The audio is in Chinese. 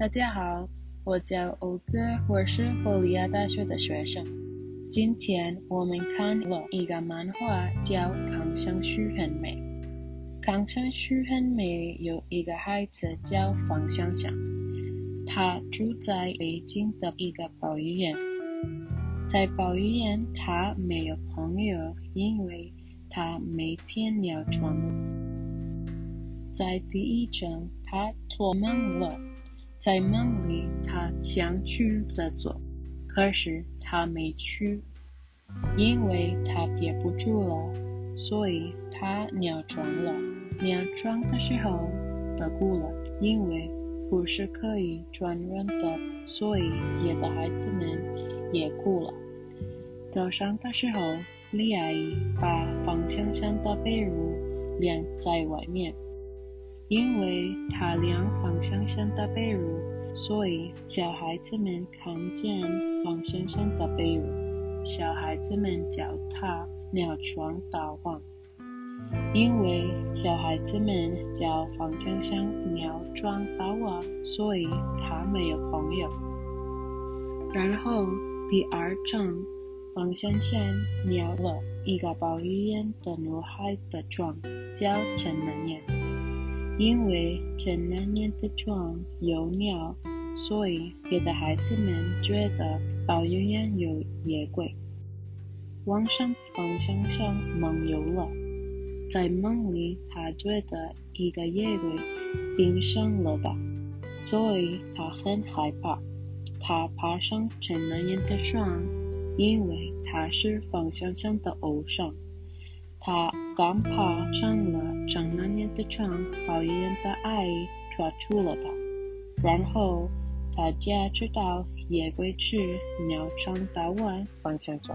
大家好，我叫欧哥，我是佛利亚大学的学生。今天我们看了一个漫画，叫《康香树很美》。康香树很美，有一个孩子叫方香香，他住在北京的一个保育院。在保育院，他没有朋友，因为他每天尿床。在第一章，他做梦了，在梦里他想去厕所，可是他没去，因为他憋不住了，所以他尿床了。尿床的时候，他哭了，因为不是可以传染的，所以别的孩子们也哭了。早上的时候，李阿姨把方香香的被褥晾在外面。因为他晾方香香的被褥，所以小孩子们看见方香香的被褥，小孩子们叫他尿床大王。因为小孩子们叫方香香尿床大王，所以他没有朋友。然后第二章，方香香尿了一个保育园的女孩的床，叫陈南燕。因为陈南年的床有鸟，所以别的孩子们觉得保育园有野鬼。晚上方向上梦游了，在梦里他觉得一个野鬼盯上了他，所以他很害怕。他爬上陈南年的床，因为他是方向上的偶像。他刚爬上了上那年的床，保育员的爱抓住了他，然后大家知道野鬼去鸟巢大碗方向走。